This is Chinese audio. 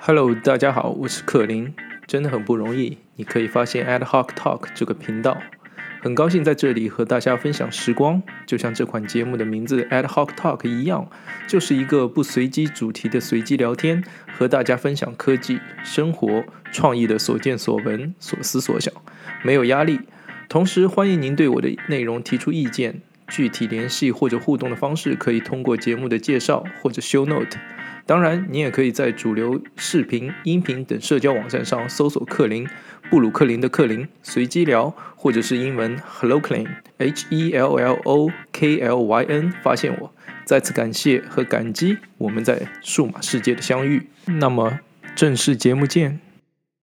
Hello，大家好，我是克林，真的很不容易，你可以发现 Ad Hoc Talk 这个频道，很高兴在这里和大家分享时光，就像这款节目的名字 Ad Hoc Talk 一样，就是一个不随机主题的随机聊天，和大家分享科技、生活、创意的所见所闻、所思所想，没有压力。同时，欢迎您对我的内容提出意见，具体联系或者互动的方式可以通过节目的介绍或者 Show Note。当然，你也可以在主流视频、音频等社交网站上搜索“克林”，布鲁克林的克林，随机聊，或者是英文 “Hello Klein”（H E L L O K L Y N） 发现我。再次感谢和感激我们在数码世界的相遇。那么，正式节目见。